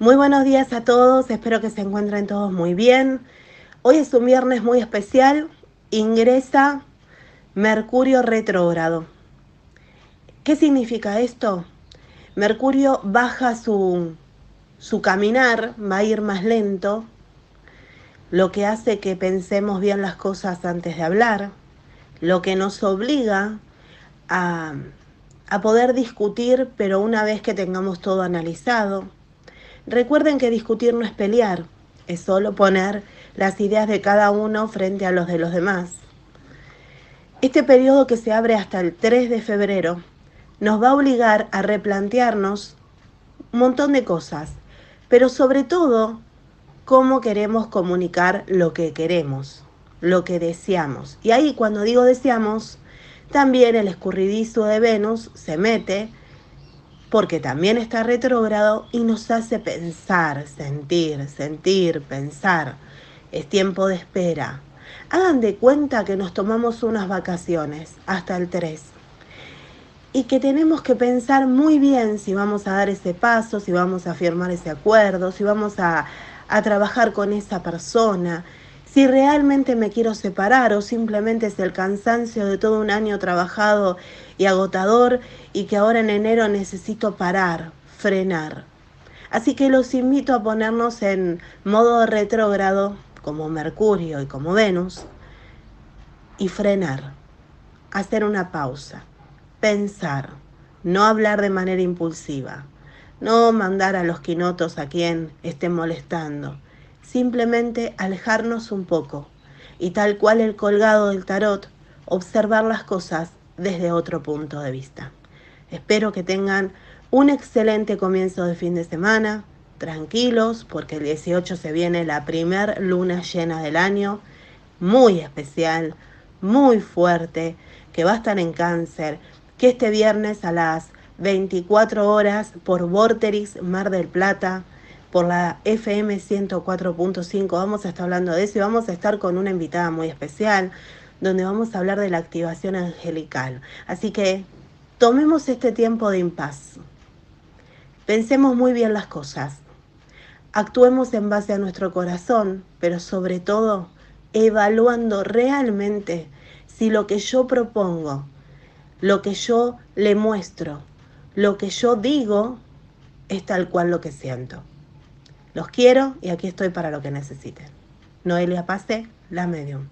Muy buenos días a todos, espero que se encuentren todos muy bien. Hoy es un viernes muy especial, ingresa Mercurio retrógrado. ¿Qué significa esto? Mercurio baja su, su caminar, va a ir más lento, lo que hace que pensemos bien las cosas antes de hablar, lo que nos obliga a, a poder discutir, pero una vez que tengamos todo analizado Recuerden que discutir no es pelear, es solo poner las ideas de cada uno frente a los de los demás. Este periodo que se abre hasta el 3 de febrero nos va a obligar a replantearnos un montón de cosas, pero sobre todo cómo queremos comunicar lo que queremos, lo que deseamos. Y ahí cuando digo deseamos, también el escurridizo de Venus se mete porque también está retrógrado y nos hace pensar, sentir, sentir, pensar. Es tiempo de espera. Hagan de cuenta que nos tomamos unas vacaciones hasta el 3 y que tenemos que pensar muy bien si vamos a dar ese paso, si vamos a firmar ese acuerdo, si vamos a, a trabajar con esa persona, si realmente me quiero separar o simplemente es el cansancio de todo un año trabajado y agotador y que ahora en enero necesito parar, frenar. Así que los invito a ponernos en modo retrógrado como Mercurio y como Venus y frenar, hacer una pausa, pensar, no hablar de manera impulsiva, no mandar a los quinotos a quien esté molestando simplemente alejarnos un poco y tal cual el colgado del tarot, observar las cosas desde otro punto de vista. Espero que tengan un excelente comienzo de fin de semana, tranquilos, porque el 18 se viene la primer luna llena del año, muy especial, muy fuerte, que va a estar en cáncer, que este viernes a las 24 horas por Vorterix Mar del Plata por la FM 104.5. Vamos a estar hablando de eso y vamos a estar con una invitada muy especial donde vamos a hablar de la activación angelical. Así que tomemos este tiempo de impas. Pensemos muy bien las cosas. Actuemos en base a nuestro corazón, pero sobre todo evaluando realmente si lo que yo propongo, lo que yo le muestro, lo que yo digo es tal cual lo que siento. Los quiero y aquí estoy para lo que necesiten. Noelia Pase, la medium.